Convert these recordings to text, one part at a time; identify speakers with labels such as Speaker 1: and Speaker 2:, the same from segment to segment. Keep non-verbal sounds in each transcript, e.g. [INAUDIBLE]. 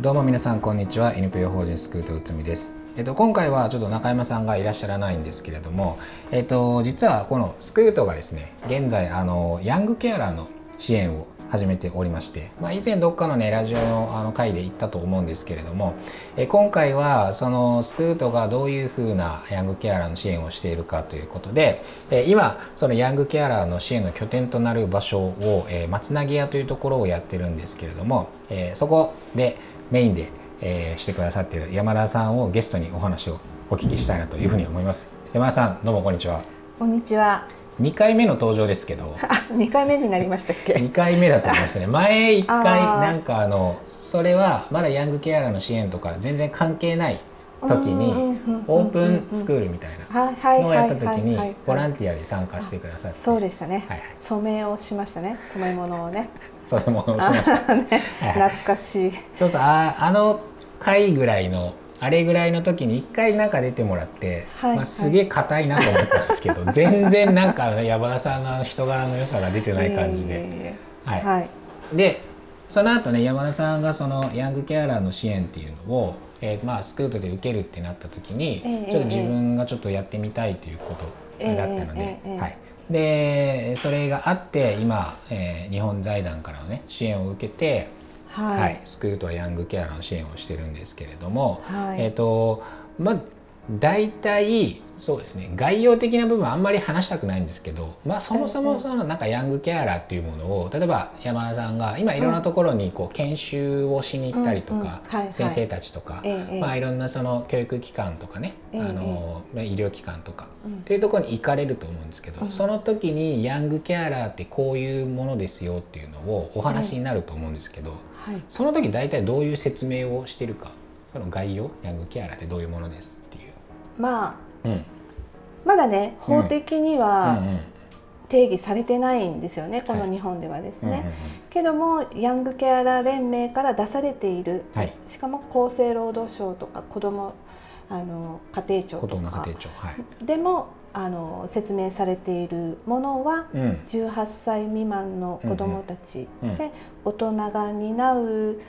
Speaker 1: どうも皆さんこんにちは。NPO 法人スクートうつみです。えっと、今回はちょっと中山さんがいらっしゃらないんですけれども、えっと、実はこのスクートがですね現在あのヤングケアラーの支援を始めておりまして、まあ、以前どっかのねラジオのあの回で言ったと思うんですけれどもえ今回はそのスクートがどういうふうなヤングケアラーの支援をしているかということでえ今そのヤングケアラーの支援の拠点となる場所を、え松なぎ屋というところをやってるんですけれども、えそこでメインで、えしてくださっている山田さんをゲストにお話をお聞きしたいなというふうに思います。山田さんどうもこんにちは。
Speaker 2: こんにちは。
Speaker 1: 2回目の登場ですけど。[LAUGHS]
Speaker 2: 2回目になりましたっけ
Speaker 1: ？2回目だと思いますね。[LAUGHS] 前1回なんかあのそれはまだヤングケアラーの支援とか全然関係ない時にオープンスクールみたいなのをやった時にボランティアで参加してくださって。
Speaker 2: そうでしたね、はいはい、染めをしましたね。染め物をね
Speaker 1: 染め物をしました。[LAUGHS] ね、
Speaker 2: 懐かしい。
Speaker 1: そうそうああの回ぐらいのあれぐらいの時に一回なんか出てもらって、はい、まあ、すげえ硬いなと思ったんですけど、はい、全然なんか山田さんの人柄の良さが出てない感じで。はい、はい、でその後ね山田さんがそのヤングケアラーの支援っていうのを、えー、まあスクートで受けるってなった時に、えー、ちょっと自分がちょっとやってみたいということだったので、えー、はい、でそれがあって今、えー、日本財団からのね支援を受けてはい、はい、スクールとはヤングケアラーの支援をしてるんですけれども、はい、えっ、ー、とまあ大体そうですね概要的な部分あんまり話したくないんですけど、まあ、そもそもそのなんかヤングケアラーっていうものを例えば山田さんが今いろんなところにこう研修をしに行ったりとか先生たちとか、まあ、いろんなその教育機関とかね、あの医療機関とかっていうところに行かれると思うんですけど、その時にヤングケアラーってこういうものですよっていうのをお話になると思うんですけど、その時大体どういう説明をしてるかその概要ヤングケアラーってどういうものですっていう。
Speaker 2: まあ、うん、まだね法的には定義されてないんですよね、この日本ではですね。けどもヤングケアラー連盟から出されている、はい、しかも厚生労働省とか子どもあの家庭庁とか。でもあの説明されているものは、うん、18歳未満の子どもたちで、大人が担う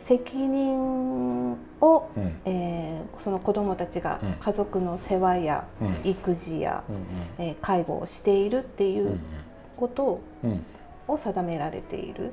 Speaker 2: 責任を、うん、えー、その子どもたちが家族の世話や育児や、うん、えー、介護をしているっていうことを,、を定められている、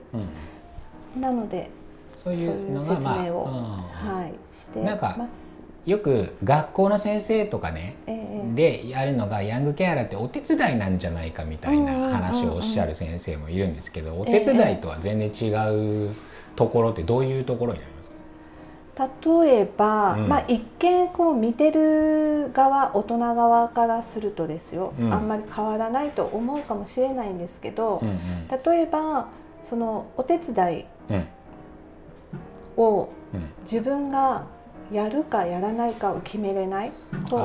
Speaker 2: なのでそういう説明を、まあ、はい、してます。
Speaker 1: よく学校の先生とかね、えー、でやるのがヤングケアラーってお手伝いなんじゃないかみたいな話をおっしゃる先生もいるんですけど、お手伝いとは全然違うところってどういうところになります
Speaker 2: か？例えば、うん、まあ、一見こう見てる側大人側からするとですよ、うん、あんまり変わらないと思うかもしれないんですけど、うんうん、例えばそのお手伝いを自分がやるかやらないかを決めれない。こう明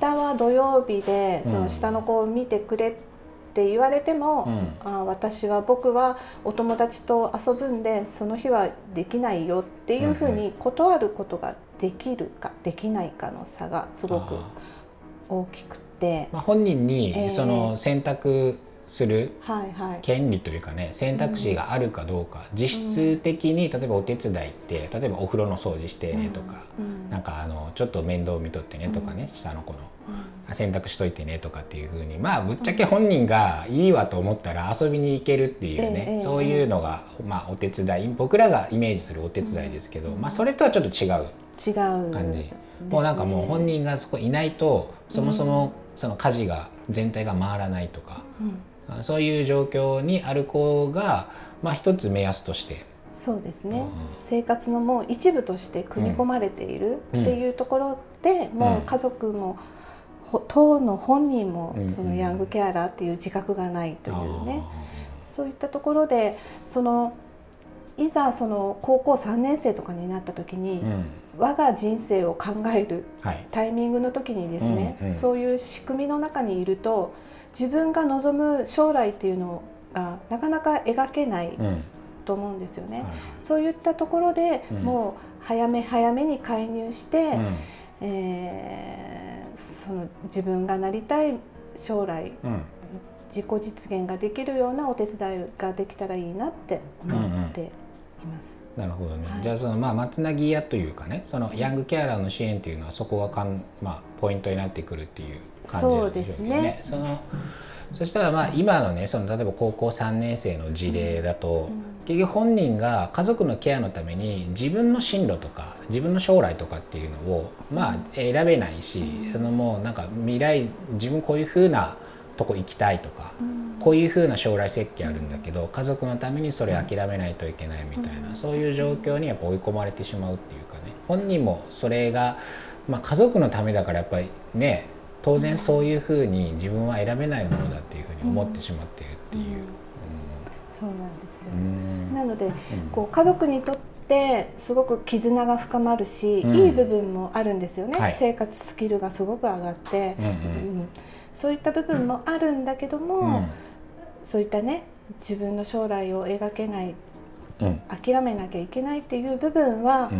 Speaker 2: 日は土曜日でその下の子を見てくれって言われても、うん、あ私は僕はお友達と遊ぶんでその日はできないよっていうふうに断ることができるかできないかの差がすごく大きくて。
Speaker 1: まあ、本人にその選択する権利というかね選択肢があるかどうか、実質的に例えばお手伝いって例えばお風呂の掃除してねとか、なんかあのちょっと面倒見とってねとかね、下の子の。洗濯しといてねとかっていうふうに。まあぶっちゃけ本人がいいわと思ったら遊びに行けるっていうね、そういうのがまあお手伝い。僕らがイメージするお手伝いですけど、まあそれとはちょっと違う感じ。もうなんかもう本人がそこいないとそもそもその家事が全体が回らないとか、そういう状況にある子が、まあ、一つ目安として。
Speaker 2: そうですね、うん、生活のもう一部として組み込まれているっていうところで、うん、もう家族も、うん、当の本人もそのヤングケアラーっていう自覚がないというね、そういったところでそのいざその高校3年生とかになった時に、我が人生を考えるタイミングの時にですね、そういう仕組みの中にいると自分が望む将来っていうのがなかなか描けないと思うんですよね。うんはい、そういったところで、もう早め早めに介入して、うん、えー、その自分がなりたい将来、うん、自己実現ができるようなお手伝いができたらいいなって思ってます。
Speaker 1: なるほどね、はい、じゃあそのまあ松なぎ屋というかねそのヤングケアラーの支援というのはそこがかん、まあ、ポイントになってくるっていう感じなんでしょうね。そのそしたらまあ今のねその例えば高校3年生の事例だと、うん、結局本人が家族のケアのために自分の進路とか自分の将来とかっていうのをまあ選べないし、うん、そのもうなんか未来自分こういうふうなとこ行きたいとか、うん、こういうふうな将来設計あるんだけど家族のためにそれ諦めないといけないみたいな、そういう状況にやっぱ追い込まれてしまうっていうかね本人もそれが、まあ、家族のためだからやっぱりね当然そういうふうに自分は選べないものだっていうふうに思ってしまっているっていう。
Speaker 2: そうなんですよ、なので、こう家族にとってすごく絆が深まるし、うん、いい部分もあるんですよね、はい、生活スキルがすごく上がって、うん、うん、そういった部分もあるんだけども、うん、そういったね自分の将来を描けない、諦めなきゃいけないっていう部分は、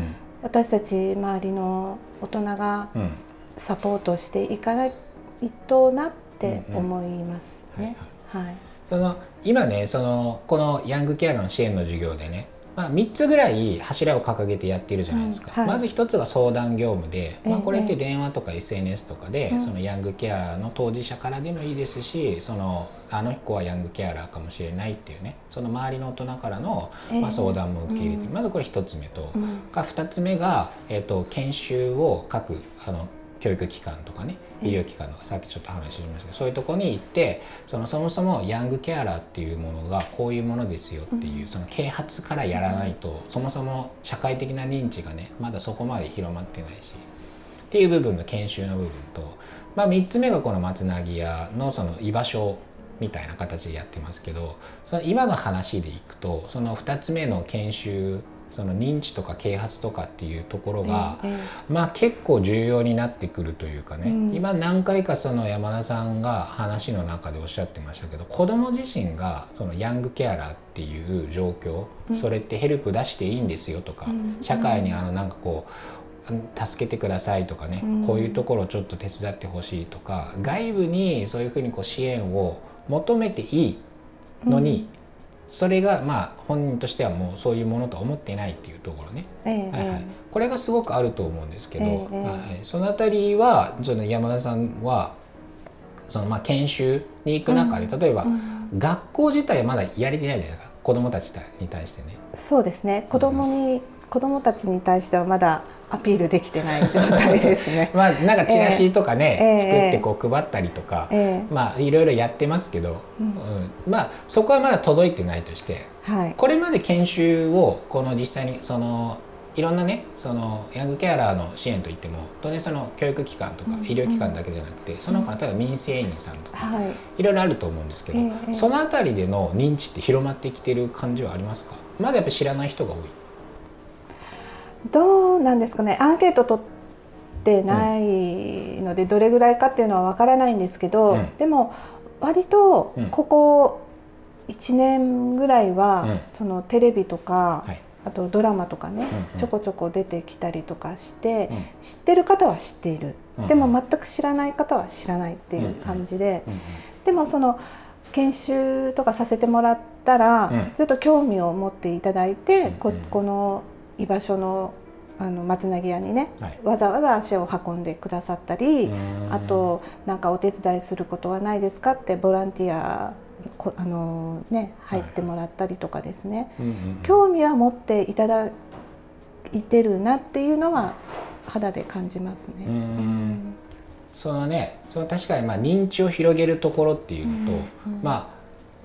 Speaker 2: 私たち周りの大人がサポートしていかないとなって思いますね。はい、
Speaker 1: その今ねそのこのヤングケアの支援の授業でねまあ、3つぐらい柱を掲げてやってるじゃないですか、うんはい、まず1つが相談業務で、まあ、これって電話とか SNS とかで、そのヤングケアの当事者からでもいいですしそのあの子はヤングケアラーかもしれないっていうねその周りの大人からの、まあ、相談も受け入れて、まずこれ1つ目と、うん、2つ目が、えーと研修を各あの教育機関とかね医療機関とかさっきちょっと話しましたけどそういうとこに行ってそのそもそもヤングケアラーっていうものがこういうものですよっていうその啓発からやらないとそもそも社会的な認知がねまだそこまで広まってないしっていう部分の研修の部分と、まあ、3つ目がこの松なぎ屋のその居場所みたいな形でやってますけどその今の話でいくとその2つ目の研修その認知とか啓発とかっていうところが、ええ、まあ結構重要になってくるというかね、うん、今何回かその山田さんが話の中でおっしゃってましたけど子ども自身がそのヤングケアラーっていう状況、うん、それってヘルプ出していいんですよとか、うん、社会にあのなんかこう助けてくださいとかね、こういうところをちょっと手伝ってほしいとか外部にそういうふうにこう支援を求めていいのに、それがまあ本人としてはもうそういうものと思ってないっていうところね、えー、はいはい、これがすごくあると思うんですけど、えー、はい、その辺りはその山田さんはそのまあ研修に行く中で、例えば、学校自体はまだやれてないじゃないですか。子どもたちに対してね。
Speaker 2: そうですね。子供に、うん、子供たちに対してはまだアピールできてない状態ですね。[LAUGHS]
Speaker 1: まあなんかチラシとかね、えー、作ってこう配ったりとか、えー、まあいろいろやってますけど、うん、うん、まあそこはまだ届いてないとして、はい、これまで研修をこの実際にそのいろんなねそのヤングケアラーの支援といっても当然その教育機関とか医療機関だけじゃなくて、うん、その他例えば民生委員さんとか、はい、いろいろあると思うんですけど、えー、その辺りでの認知って広まってきてる感じはありますか？まだやっぱり知らない人が多い
Speaker 2: どうなんですかね。アンケート取ってないので、どれぐらいかっていうのはわからないんですけど、うん、でも割とここ1年ぐらいは、うん、そのテレビとか、はい、あとドラマとかね、うんうん、ちょこちょこ出てきたりとかして、うん、知ってる方は知っている、うんうん、でも全く知らない方は知らないっていう感じで、うんうん、でもその研修とかさせてもらったら、ずっと興味を持っていただいて、ここの居場所のあの松なぎ屋にね、はい、わざわざ足を運んでくださったりあとなんかお手伝いすることはないですかってボランティアあのね、入ってもらったりとかですね、はい。うんうん、興味は持っていただいてるなっていうのは肌で感じますね。うん。
Speaker 1: そのねその確かにまあ認知を広げるところっていうのと、うんうん、まあ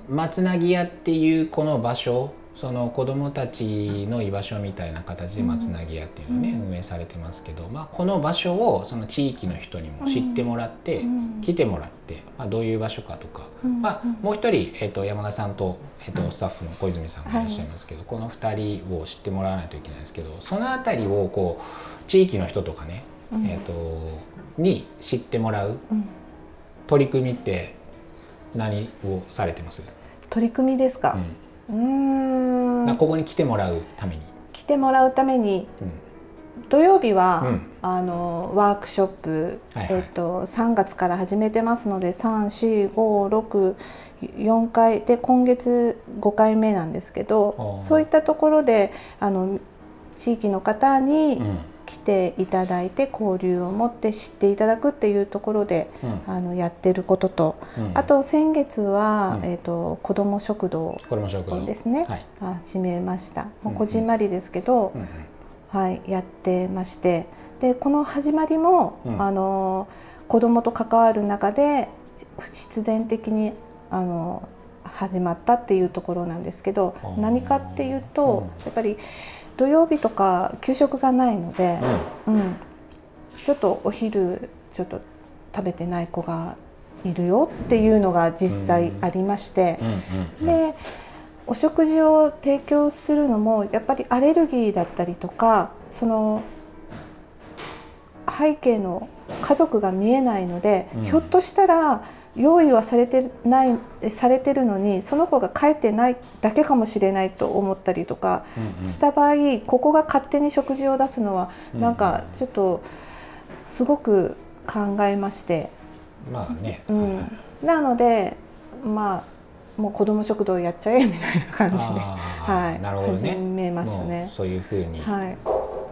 Speaker 1: 松なぎ屋っていうこの場所その子どもたちの居場所みたいな形でつなぎ屋っていうのをね、運営されてますけど、まあ、この場所をその地域の人にも知ってもらって、来てもらって、まあ、どういう場所かとか、まあ、もう一人、えー、と山田さんと,、えー、とスタッフの小泉さんがい。らっしゃいますけど、この2人を知ってもらわないといけないですけどその辺りをこう地域の人とかね、えー、とに知ってもらう取り組みって何をされてます？
Speaker 2: 取り組みですか、うん
Speaker 1: ここに来てもらうために。
Speaker 2: 来てもらうために、土曜日は、うん、あのワークショップ、はいはい、えっと、3月から始めてますので3456回で今月5回目なんですけどそういったところであの地域の方に来ていただいて交流を持って知っていただくっていうところで、うん、あのやってることと、うん、あと先月は、うん、えーと、子ども食堂。ですね、はい、始めました。もうこじんまりですけど、うんうん、はい、やってまして。でこの始まりも、あの子どもと関わる中で必然的にあの始まったっていうところなんですけど何かっていうと、やっぱり土曜日とか給食がないので、うん、うん、ちょっとお昼ちょっと食べてない子がいるよっていうのが実際ありまして、でお食事を提供するのもやっぱりアレルギーだったりとかその背景の家族が見えないので、うん、ひょっとしたら用意はされてないされてるのにその子が帰ってないだけかもしれないと思ったりとかした場合、ここが勝手に食事を出すのはなんかちょっとすごく考えまして。
Speaker 1: まあね、
Speaker 2: うん、なのでまあもう子ども食堂やっちゃえみたいな感じで、はい、なるほどね、始めましたね。
Speaker 1: そういうふうに、はい、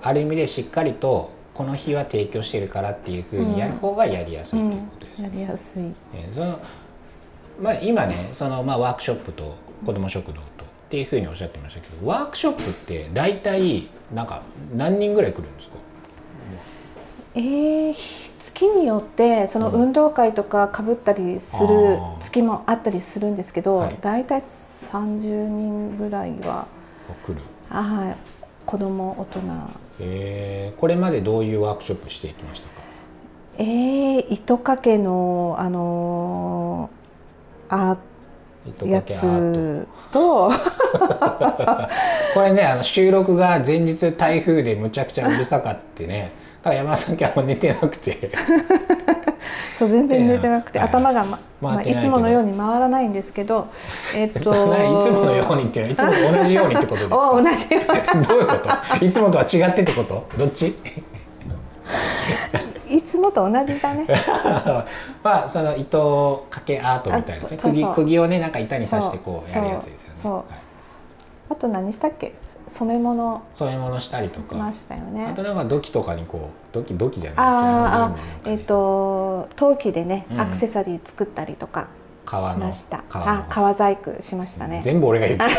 Speaker 1: ある意味でしっかりとこの日は提供してるからっていうふうにやる方がやりやすいということです、
Speaker 2: ね。うん。うん、やりやすい、
Speaker 1: えー、そのまあ、今ねその、まあ、ワークショップと子ども食堂とっていうふうにおっしゃってましたけどワークショップって大体なんか何人ぐらい来るんですか？
Speaker 2: えー、月によってその運動会とかかぶったりする月もあったりするんですけど、はい、大体30人ぐらいは
Speaker 1: 来る。
Speaker 2: はい。子供大人
Speaker 1: えー、これまでどういうワークショップしていきましたか？
Speaker 2: えー、糸掛けのあのー、あやつと。[LAUGHS]
Speaker 1: これねあの収録が前日台風でむちゃくちゃうるさかってね。だから山田さん今日も寝てなくて [LAUGHS]
Speaker 2: そう全然寝てなくて、頭が、ままあ、いつものように回らないんですけど、
Speaker 1: えっと [LAUGHS] いつものようにっていうのは [LAUGHS] いつもと同じようにってことですか？
Speaker 2: 同じよう
Speaker 1: に。どういうこと？いつもとは違ってってこと？どっち？
Speaker 2: いつもと同じだね。
Speaker 1: まあその糸掛けアートみたいなですね釘釘をねなんか板に刺してこうやるやつですよね。そう、はい、
Speaker 2: あと何したっけ？染め物
Speaker 1: 染め物したりとか。
Speaker 2: ましたよね。
Speaker 1: あとなんか土器とかにこう土器土器じゃない。
Speaker 2: ああ、ね、えっ、ー、と陶器でね、うん、アクセサリー作ったりとかしました。あ革細工しましたね。
Speaker 1: 全部俺が言って [LAUGHS]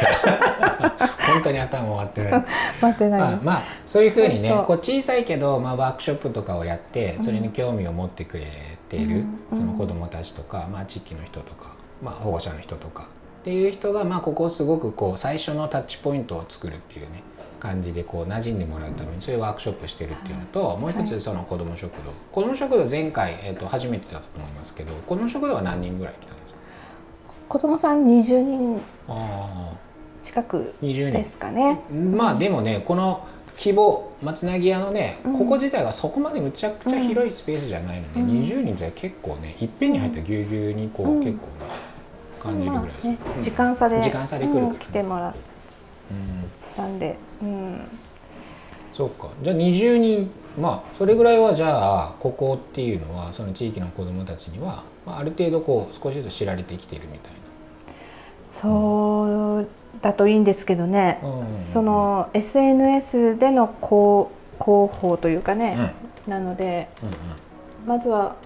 Speaker 1: 本当に頭回ってない
Speaker 2: 回ってない、
Speaker 1: まあ、まあそういうふうにねこう小さいけど、まあ、ワークショップとかをやってそれに興味を持ってくれている、うん、その子どもたちとか、まあ、地域の人とか、まあ、保護者の人とかっていう人が、まあ、ここをすごくこう最初のタッチポイントを作るっていうね感じでこう馴染んでもらうためにそういうワークショップしてるっていうのと、もう一つその子ども食堂、子ども食堂前回、えー、と初めてだったと思いますけど子ども食堂は何人ぐらい来たんですか？
Speaker 2: 子どもさん20人近くですかね。
Speaker 1: まあでもねこの規模松なぎ屋のね、ここ自体がそこまでむちゃくちゃ広いスペースじゃないので、うん、20人じゃ結構ねいっぺんに入ったぎゅうぎゅうにこう、結構ね感じるぐらいです、まあね、
Speaker 2: 時間差で
Speaker 1: 時間差で来る、うん、
Speaker 2: 来てもらったんで、うん、
Speaker 1: そうか。じゃあ20人まあそれぐらいはじゃあここっていうのはその地域の子どもたちには、まあ、ある程度こう少しずつ知られてきているみたいな。
Speaker 2: そうだといいんですけどね、うん、その SNS での広広報というかね、うん、なので、うんうん、まずは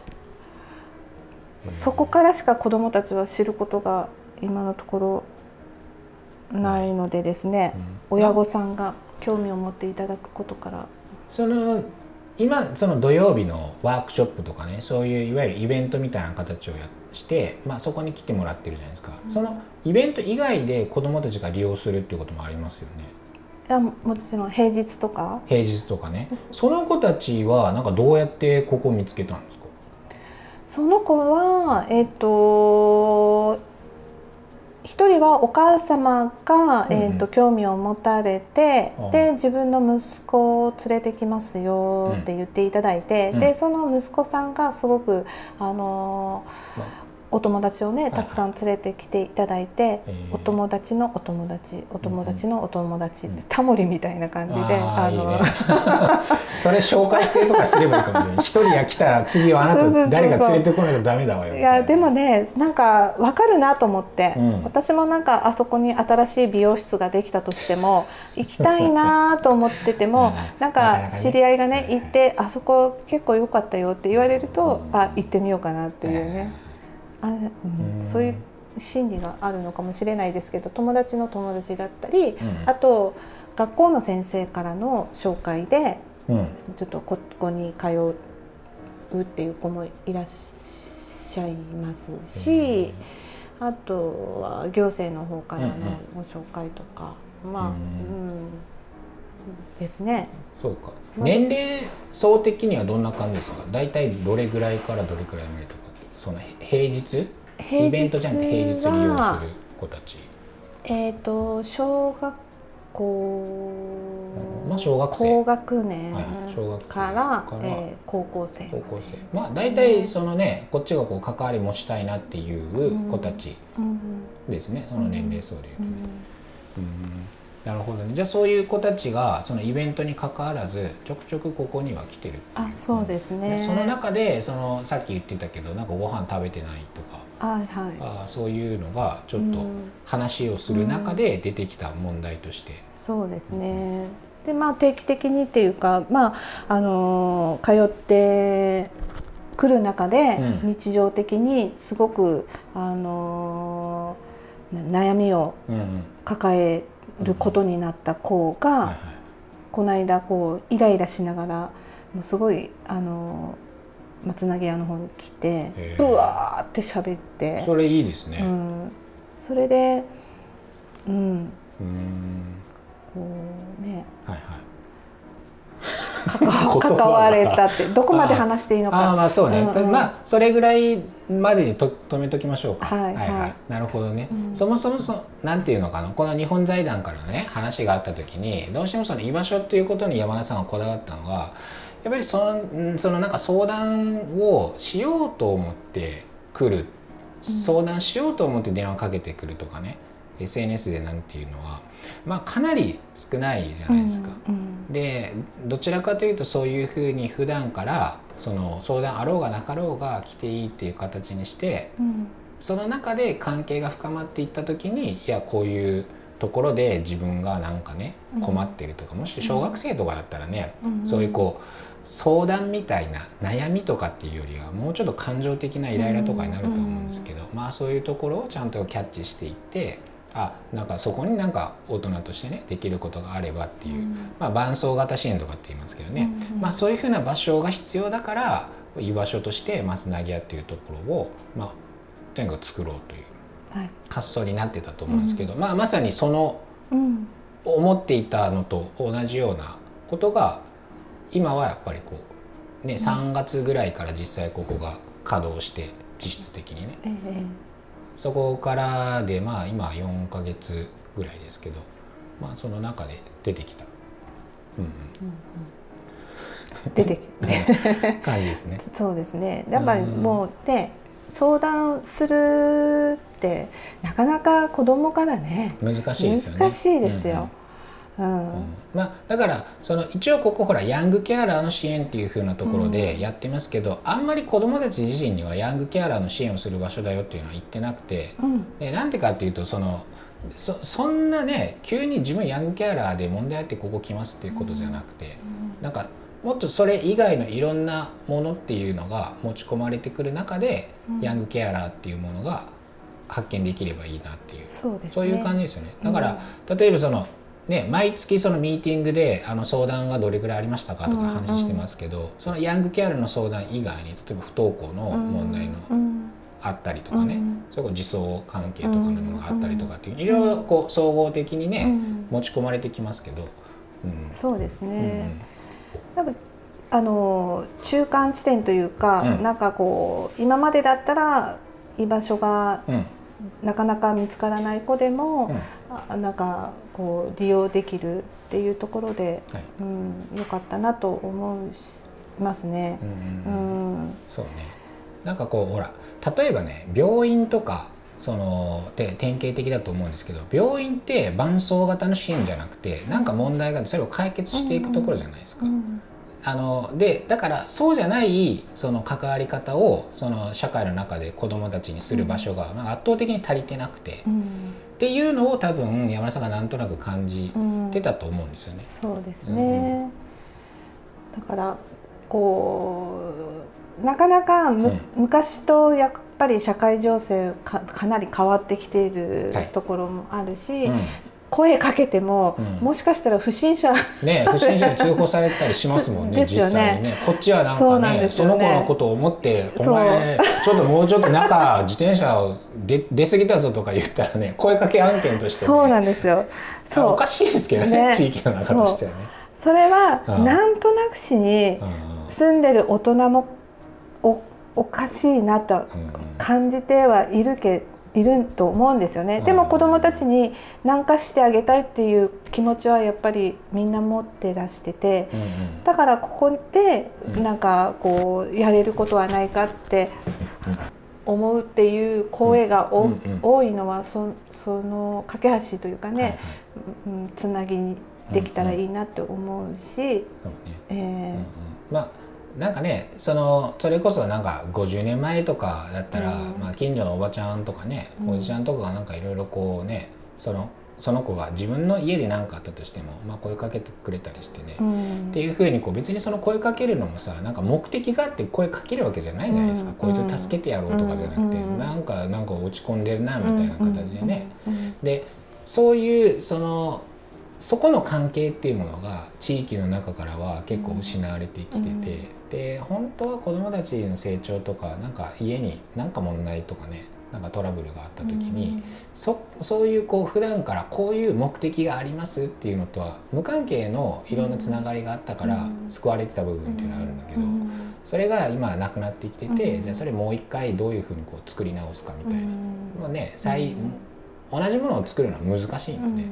Speaker 2: そこからしか子どもたちは知ることが今のところないのでですね、うん、親御さんが興味を持っていただくことから。
Speaker 1: その今その土曜日のワークショップとかねそういういわゆるイベントみたいな形をやして、まあ、そこに来てもらってるじゃないですか、うん、そのイベント以外で子どもたちが利用するっていうこともありますよね。
Speaker 2: いやもちろん平日とか。
Speaker 1: 平日とかね。その子たちはなんかどうやってここを見つけたんですか？
Speaker 2: その子はえっ、ー、と一人はお母様が、えーと、興味を持たれて、うん、で自分の息子を連れてきますよって言っていただいて、うん、でその息子さんがすごくあのお友達をねたくさん連れてきていただいて、お友達のお友達お友達のお友達って、タモリみたいな感じであの [LAUGHS]
Speaker 1: それ紹介制とかすればいいかもしれない。一人が来たら次はあなた誰が連れてこないとダメだわよ。
Speaker 2: いやでもねなんか分かるなと思って、うん、私もなんかあそこに新しい美容室ができたとしても [LAUGHS] 行きたいなと思ってても、[LAUGHS] なんか知り合いがね行ってあそこ結構良かったよって言われると、あ行ってみようかなっていうね。あ、うん、そういう心理があるのかもしれないですけど友達の友達だったり、うん、あと学校の先生からの紹介で、うん、ちょっとここに通うっていう子もいらっしゃいますし、うん、あとは行政の方からのご紹介とか、まあ、うん。ですね。
Speaker 1: そうか。年齢層的にはどんな感じですか？大体どれぐらいからどれぐらいまでとかその平日？イベントじゃなくて平日利用する子たち。
Speaker 2: えっ、ー、と小学校、
Speaker 1: まあ、小学生。
Speaker 2: 高学年から,、はい、えー、高校生
Speaker 1: 高校生。まあ大体そのねこっちがこう関わり持ちたいなっていう子たちですね、うん、その年齢層でいうとね。うん、うんなるほどね。じゃあそういう子たちがそのイベントにかかわらずちょくちょくここには来てる
Speaker 2: あそうですね、
Speaker 1: その中でそのさっき言ってたけどなんかご飯食べてないとか。
Speaker 2: あ、はい、
Speaker 1: あそういうのがちょっと話をする中で出てきた問題として、うん、
Speaker 2: そうですね、でまあ定期的にっていうかまああの通ってくる中で日常的にすごく、あの悩みを抱えることになった子が、はいはい、この間こうイライラしながらもうすごいあの松投げ屋の方に来てうわーって喋って。
Speaker 1: それいいですね、うん、
Speaker 2: それでうん。うん。こうね、はいはい [LAUGHS] 関われたってどこまで話していいのか。
Speaker 1: あまあそうね、うんうん、まあそれぐらいまでにと止めときましょうか。はい、はい、はい、なるほどね、うん、そもそもそなんていうのかな。この日本財団からのね話があった時にどうしてもその居場所っていうことに山田さんがこだわったのはやっぱりそのそのなんか相談をしようと思って来る。相談しようと思って電話かけてくるとかね、SNS でなんていうのはまあ、かなり少ないじゃないですか。うんうん、でどちらかというとそういうふうに普段からその相談あろうがなかろうが来ていいっていう形にして、うん、その中で関係が深まっていった時にいやこういうところで自分がなんかね困ってるとか、もし小学生とかだったらね、そういうこう相談みたいな悩みとかっていうよりはもうちょっと感情的なイライラとかになると思うんですけど、まあそういうところをちゃんとキャッチしていってあなんかそこになんか大人としてねできることがあればっていう、うん、まあ、伴走型支援とかって言いますけどね、うんうん、まあ、そういうふうな場所が必要だから居場所として松なぎ屋っていうところを、まあ、とにかく作ろうという発想になってたと思うんですけど、はい、まあ、まさにその思っていたのと同じようなことが今はやっぱりこう、ね、3月ぐらいから実際ここが稼働して実質的にね。ええそこからでまあ今4か月ぐらいですけどまあその中で出てきた、うんうん、
Speaker 2: 出てき
Speaker 1: て感じですね。[LAUGHS]
Speaker 2: そうですねやっぱりもうね、相談するってなかなか子供からね
Speaker 1: 難しいですよね。
Speaker 2: 難しいですよ。うんうんうん、
Speaker 1: まあ、だからその一応ここほらヤングケアラーの支援っていうふうなところでやってますけど、うん、あんまり子どもたち自身にはヤングケアラーの支援をする場所だよっていうのは言ってなくて、うん、でなんてかっていうとそのそそんなね急に自分ヤングケアラーで問題あってここ来ますっていうことじゃなくて、うん、なんかもっとそれ以外のいろんなものっていうのが持ち込まれてくる中で、ヤングケアラーっていうものが発見できればいいなっていう。そう、ね,、いう感じですよね。だから、例えばそのね、毎月そのミーティングであの相談がどれぐらいありましたかとか話してますけど、うんうん、そのヤングケアラーの相談以外に例えば不登校の問題のあったりとかね、うん、それこそ自走関係とかのものがあったりとかっていういろいろこう総合的にね、持ち込まれてきますけど、
Speaker 2: うん、そうですね、多分あの中間地点というか、うん、なんかこう今までだったら居場所が、なかなか見つからない子でも、うん、なんかこう利用できるっていうところで、はい、うん、よかったなと思いますね。うん、
Speaker 1: そうね。なんかこうほら例えばね病院とかそので典型的だと思うんですけど病院って伴走型の支援じゃなくて何か問題があってそれを解決していくところじゃないですか。あのでだからそうじゃないその関わり方をその社会の中で子どもたちにする場所が、まあ、圧倒的に足りてなくて、うん、っていうのを多分山田さんがなんとなく感じてたと思うんですよね。うん、
Speaker 2: そうですね、だからこうなかなかむ、昔とやっぱり社会情勢かかなり変わってきているところもあるし、はい声かけても、うん、もしかしたら不審者
Speaker 1: ね [LAUGHS] 不審者に通報されたりしますもんねですよね。ね。こっちはなんかね、ね、その子のことを思って「お前ちょっともうちょっと中自転車を出 [LAUGHS] 出過ぎたぞ」とか言ったらね声かけ案件として、ね、
Speaker 2: そうなんですよ。
Speaker 1: そう。おかしいですけどね、ね、地域の中としてはね。
Speaker 2: それは、うん、なんとなくしに住んでる大人もおおかしいなと感じてはいるけどいると思うんですよね。でも子どもたちに何かしてあげたいっていう気持ちはやっぱりみんな持ってらしてて、だからここでなんかこうやれることはないかって [LAUGHS] 思うっていう声が多いのはそその架け橋というかね、つなぎにできたらいいなって思うし。え
Speaker 1: まあなんかねそのそれこそなんか50年前とかだったら、うん、まあ、近所のおばちゃんとかね、おじちゃんとかがなんかいろいろこうねそのその子が自分の家で何かあったとしても、まあ、声かけてくれたりしてね、うん、っていうふうにこう別にその声かけるのもさなんか目的があって声かけるわけじゃないじゃないですか、うん、こいつ助けてやろうとかじゃなくて、うん、なんかなんか落ち込んでるなみたいな形でね、でそういうそのそこの関係っていうものが地域の中からは結構失われてきてて。で本当は子どもたちの成長とかなんか家に何か問題とかねなんかトラブルがあった時に、うん、そそういうこう普段からこういう目的がありますっていうのとは無関係のいろんなつながりがあったから救われてた部分っていうのはあるんだけど、それが今なくなってきてて、じゃあそれもう一回どういうふうにこう作り直すかみたいな、まあね再同じものを作るのは難しいので、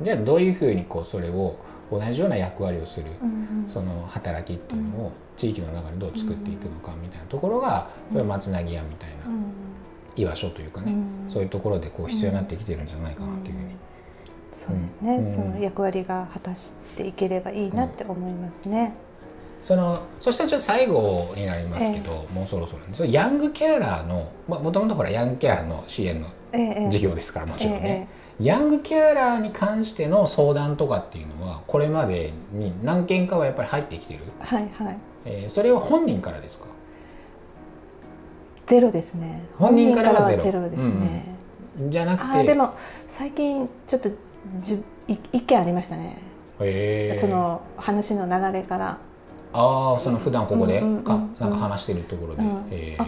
Speaker 1: じゃあどういうふうにこうそれを同じような役割をする、その働きっていうのを地域の中でどう作っていくのかみたいなところがこれ松なぎ屋みたいな居場所というかね、そういうところでこう必要になってきてるんじゃないかなっていうふうに。
Speaker 2: そうですね、その役割が果たしていければいいなって思いますね。
Speaker 1: そのそしたらちょっと最後になりますけど、えもうそろそろ、ね、そヤングケアラーのもともとほらヤングケアの支援の事業ですから、もちろんね、ヤングケアラーに関しての相談とかっていうのはこれまでに何件かはやっぱり入ってきてる、
Speaker 2: はいはい。
Speaker 1: えー、それは本人からですか？
Speaker 2: ゼロですね。
Speaker 1: 本人からはゼロ。
Speaker 2: ですね、
Speaker 1: うん、じゃなくて？
Speaker 2: でも最近ちょっとじゅ一件ありましたね、えー、その話の流れから。
Speaker 1: ああその普段ここで？か、なんか話してるところで、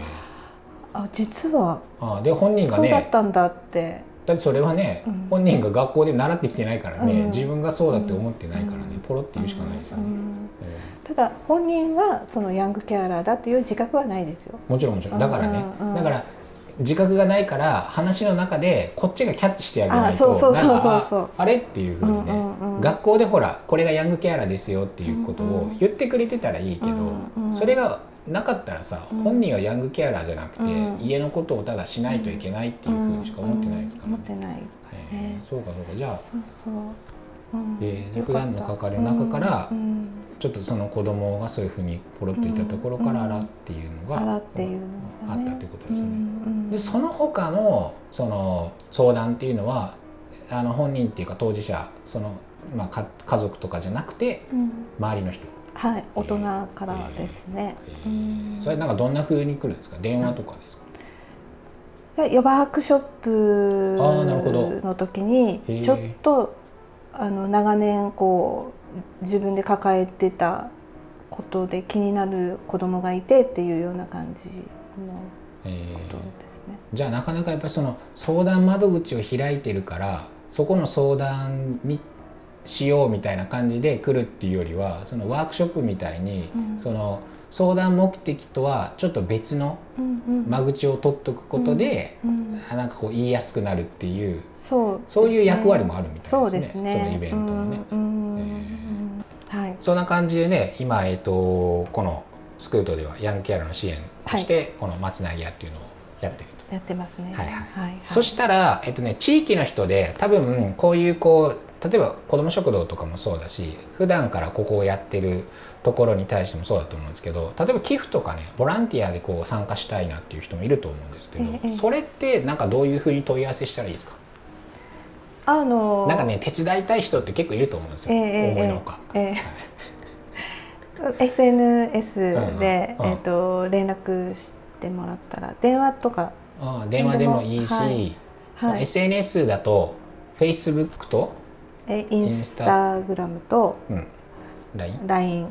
Speaker 2: あ実は
Speaker 1: あで本人が
Speaker 2: ねそうだったんだって
Speaker 1: だってそれはね、うん、本人が学校で習ってきてないからね、うん、自分がそうだって思ってないからね、うん、ポロって言うしかないですよね、
Speaker 2: ただ本人はそのヤングケアラーだっていう自覚はないですよ。
Speaker 1: もちろんもちろん。だからね、だから自覚がないから話の中でこっちがキャッチしてあげないとあれっていうふうにね、学校でほらこれがヤングケアラーですよっていうことを言ってくれてたらいいけど、それがなかったらさ、うん、本人はヤングケアラーじゃなくて、うん、家のことをただしないといけないっていうふうにしか思ってないですから、
Speaker 2: ね、思ってないからね、
Speaker 1: えー、そうかそうか。じゃあそうそう。えー、普段の関わりの中から、ちょっとその子供がそういうふうにポロッといったところから洗っていうのが、あったっていうことですよね。でその他のその相談っていうのはあの本人っていうか当事者その、まあ、家族とかじゃなくて、周りの人
Speaker 2: はい大人からですね、
Speaker 1: えー、それなんかどんなふうに来るんですか？電話とかですか？
Speaker 2: ヨバワークショップの時にちょっとあの長年こう自分で抱えてたことで気になる子供がいてっていうような感じのことですね。
Speaker 1: じゃあなかなかやっぱりその相談窓口を開いてるからそこの相談にしようみたいな感じで来るっていうよりはそのワークショップみたいに、うん、その相談目的とはちょっと別の間口を取っとくことで、うんうん、なんかこう言いやすくなるっていうそう、ね,、そういう役割もあるみたいですね。そうですね。そのイベントのね。はい、そんな感じでね今、えーと、このスクートではヤングケアラーの支援として、このまつなぎ屋っていうのをやってる
Speaker 2: と。やってますね。はい。はい。はい、
Speaker 1: そしたら、えっとね、地域の人で多分こういうこう例えば子ども食堂とかもそうだし普段からここをやってるところに対してもそうだと思うんですけど例えば寄付とかねボランティアでこう参加したいなっていう人もいると思うんですけど、ええ、それってなんかどういうふうに問い合わせしたらいいですか？
Speaker 2: あの
Speaker 1: ー、なんかね手伝いたい人って結構いると思うんですよ、えー、思いのほか。[LAUGHS]
Speaker 2: SNS で、うんうん、えーと、連絡してもらったら電話とか
Speaker 1: あ電話でもいいし、はい。はい、SNS だと Facebook と
Speaker 2: えインスタ。グラムと、うん、
Speaker 1: LINE,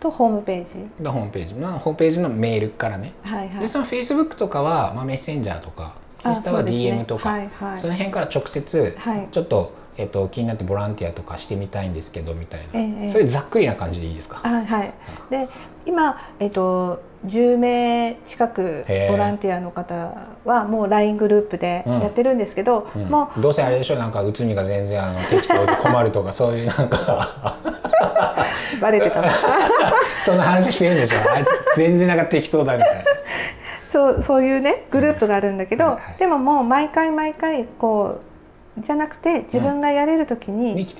Speaker 2: とホームページ。
Speaker 1: ホームページ。のホームページのメールからね、はいはい、でその Facebook とかは、まあ、メッセンジャーとかインスタは DM とかそ,、ね。はいはい、その辺から直接、はい、ちょっとえっと、気になってボランティアとかしてみたいんですけどみたいな、ええ、そういうざっくりな感じでいいですか？
Speaker 2: はい、はい、で今、えっと、10名近くボランティアの方はもう LINE グループでやってるんですけど、うん。うん、も
Speaker 1: うどうせあれでしょ？なんか内海が全然あの適当で困るとかそういうなんか。[LAUGHS]
Speaker 2: バレてた。[LAUGHS]
Speaker 1: そんな話してるんでしょ？あいつ全然なんか適当だみたいな。
Speaker 2: そうそういうねグループがあるんだけど、はいはい、でももう毎回毎回こうじゃなくて自分がやれる時に来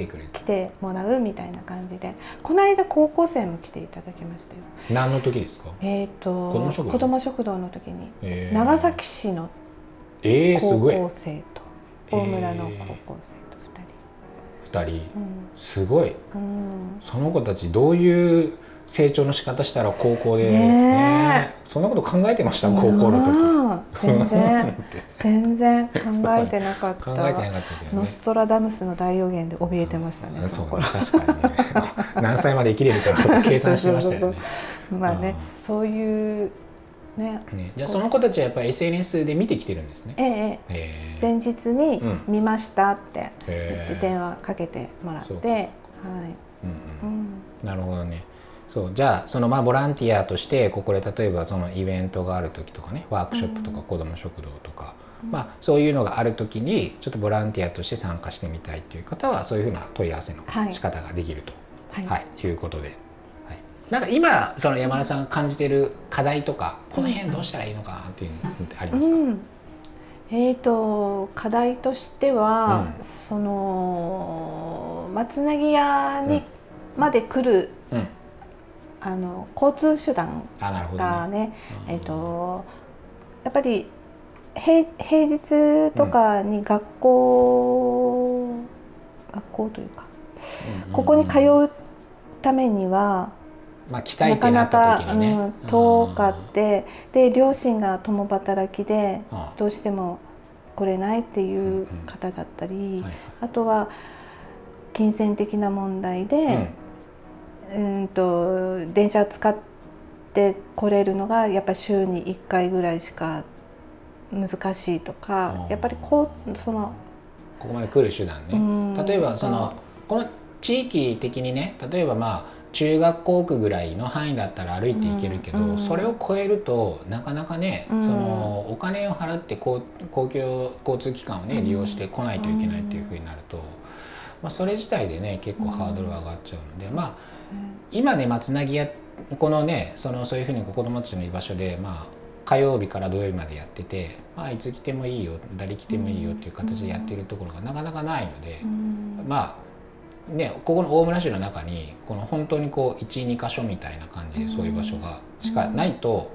Speaker 2: てもらうみたいな感じでこの間高校生も来ていただきましたよ。
Speaker 1: 何の時ですか？
Speaker 2: えっ、と子ども食堂の時に、えー、長崎市の高校生と、大村の高校生
Speaker 1: と2人。2人、うん、すごい、うん、その子たちどういう成長の仕方したら高校で、ねね、そんなこと考えてました？高校の
Speaker 2: 時。全然全然考えてなかった。[LAUGHS] ね、ノストラダムスの大予言で怯えてましたね、
Speaker 1: うん、そう確かにね。[LAUGHS] 何歳まで生きれるかなとか計算してましたよね。[LAUGHS]
Speaker 2: まあね、そういうね、
Speaker 1: ね、じゃあその子たちはやっぱり SNS で見てきてるんですね？
Speaker 2: えええー、前日に見ましたって言って電話かけてもらって、はい。うんうん、
Speaker 1: うん、なるほどね。そうじゃあそのまあボランティアとしてここで例えばそのイベントがある時とかねワークショップとか子ども食堂とか、うん、まあ、そういうのがある時にちょっとボランティアとして参加してみたいという方はそういうふうな問い合わせの仕方ができると、はい。はい、いうことで、はい、なんか今その山田さんが感じてる課題とかこの辺どうしたらいいのかなっていうのってありますか、うん。
Speaker 2: えーと、課題としては、うん、その松なぎ屋にまで来るあの交通手段がね、ね、えーと、やっぱり平平日とかに学校、うん、学校というか、うん、ここに通うためには、
Speaker 1: まあ、なかなか、ね、
Speaker 2: うん、遠かってで両親が共働きでどうしても来れないっていう方だったり、あとは金銭的な問題で。うんと電車使って来れるのがやっぱ週に1回ぐらいしか難しいとかやっぱりこうその
Speaker 1: ここまで来る手段ね。例えばそのこの地域的にね例えばまあ中学校区ぐらいの範囲だったら歩いて行けるけど、うん、それを超えるとなかなかね、うん、そのお金を払って公公共交通機関をね利用してこないといけないっていうふうになると。まあ、それ自体でね結構ハードルが上がっちゃうので、うん、まあ今ねまつなぎやこのねそのそういうふうに子どもたちの居場所でまあ火曜日から土曜日までやってて、まあ、いつ来てもいいよ誰来てもいいよっていう形でやってるところがなかなかないので、うん、まあねここの大村市の中にこの本当にこう12箇所みたいな感じでそういう場所がしかないと、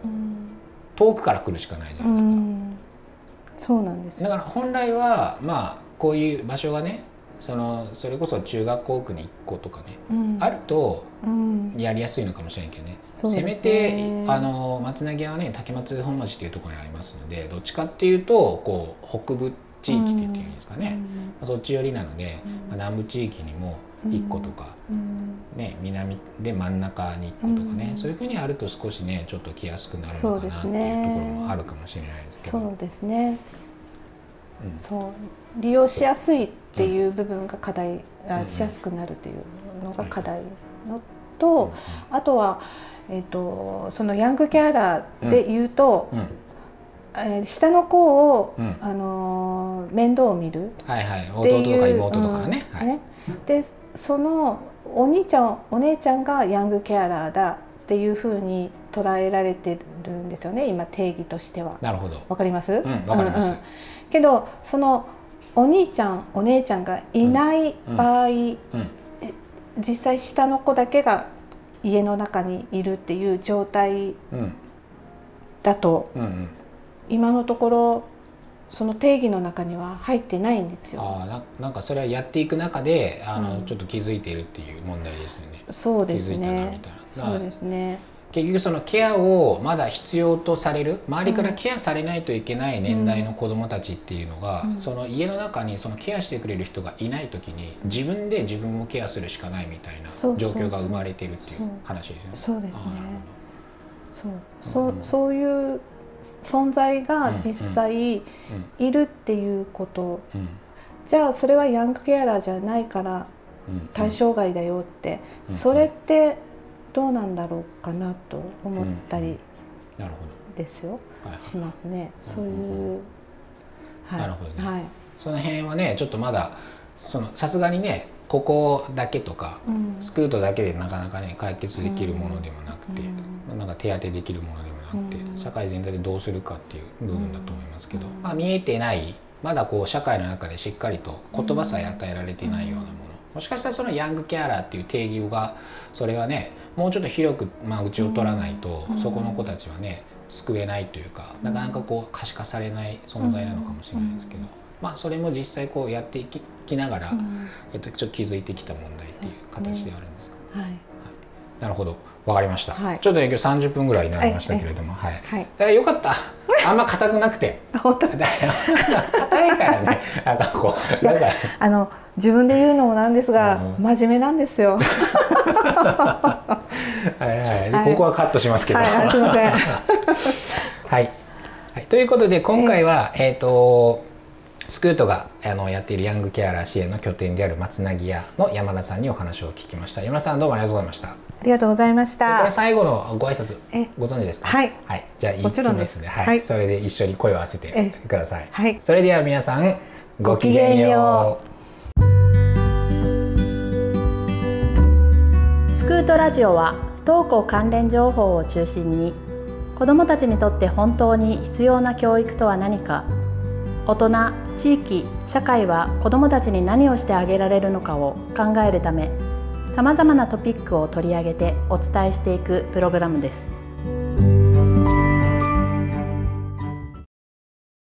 Speaker 1: 遠くから来るしかないじゃないですか。
Speaker 2: そうなんです
Speaker 1: だから本来はまあこういう場所がねそのそれこそ中学校区に1個とかね、うん、あるとやりやすいのかもしれないけどね、うん、せめてあの松なぎはね竹松本町っていうところにありますのでどっちかっていうとこう北部地域って言っていうんですかね、うん、そっち寄りなので、まあ、南部地域にも1個とか、ね、南で真ん中に1個とかね、そういうふうにあると少しねちょっと来やすくなるのかなっていうところもあるかもしれないですけど。
Speaker 2: そうですね。そう。利用しやすいっていう部分が課題がしやすくなるというのが課題のと、あとは、えーと、そのヤングケアラーで言うと、うん。えー、下の子を、うん、あのー、面倒を見る
Speaker 1: はいはい。弟とか妹とかね。うん、ね。
Speaker 2: でそのお兄ちゃんお姉ちゃんがヤングケアラーだっっていうふうに捉えられてるんですよね今定義としては。
Speaker 1: なるほど。
Speaker 2: わかります、うん、
Speaker 1: わかります、うんうん、
Speaker 2: けどそのお兄ちゃんお姉ちゃんがいない場合、実際下の子だけが家の中にいるっていう状態だと、今のところその定義の中には入ってないんですよ。
Speaker 1: あななんかそれはやっていく中であの、うん、ちょっと気づいているっていう問題ですよね。
Speaker 2: そうですね。そうですね。
Speaker 1: 結局そのケアをまだ必要とされる周りからケアされないといけない年代の子どもたちっていうのが、うん、その家の中にそのケアしてくれる人がいない時に自分で自分をケアするしかないみたいな状況が生まれてるっていう話ですよね。
Speaker 2: そうですね。そう。そうそういう存在が実際いるっていうこと、じゃあそれはヤングケアラーじゃないから対象外だよって、それってどうなんだろうかなと思ったりですよ、しますね。そういう、
Speaker 1: はい、なるほどね、はい、その辺はねちょっとまださすがにねここだけとか、うん、スクートだけでなかなかね解決できるものでもなくて、うん、なんか手当てできるものでもなくて、うん、社会全体でどうするかっていう部分だと思いますけど、まあ、見えてないまだこう社会の中でしっかりと言葉さえ与えられていないようなものもしかしたらそのヤングケアラーっていう定義がそれはねもうちょっと広く間口を取らないと、そこの子たちはね救えないというかなかなかこう可視化されない存在なのかもしれないですけど、まあ、それも実際こうやっていきながら、えっと、ちょっと気づいてきた問題っていう形ではあるんですか、ね、はい、はい、なるほどわかりました、はい、ちょっと今日30分ぐらいになりましたけれども、はい、はい、よかった。[LAUGHS] あんま硬くなくて。[LAUGHS] 硬いからね。なんかこうなんか。
Speaker 2: あの自分で言うのもなんですが、うん、真面目なんですよ。[LAUGHS]
Speaker 1: はいはい、はい、ここはカットしますけど、はい、
Speaker 2: すみません。はい、
Speaker 1: はい、ということで今回はえっ、ー、とスクートがあのやっているヤングケアラー支援の拠点である松凪屋の山田さんにお話を聞きました。山田さんどうもありがとうございました。あ
Speaker 2: りがとうございました。
Speaker 1: これ最後のご挨拶ご存知ですか？
Speaker 2: はい、
Speaker 1: はい、じゃあもちろんです。ね、はい、はい、それで一緒に声を合わせてください。
Speaker 2: はい。
Speaker 1: それでは皆さんごきげんよう。
Speaker 3: スクートラジオは不登校関連情報を中心に子どもたちにとって本当に必要な教育とは何か大人地域社会は子どもたちに何をしてあげられるのかを考えるためさまざまなトピックを取り上げてお伝えしていくプログラムです。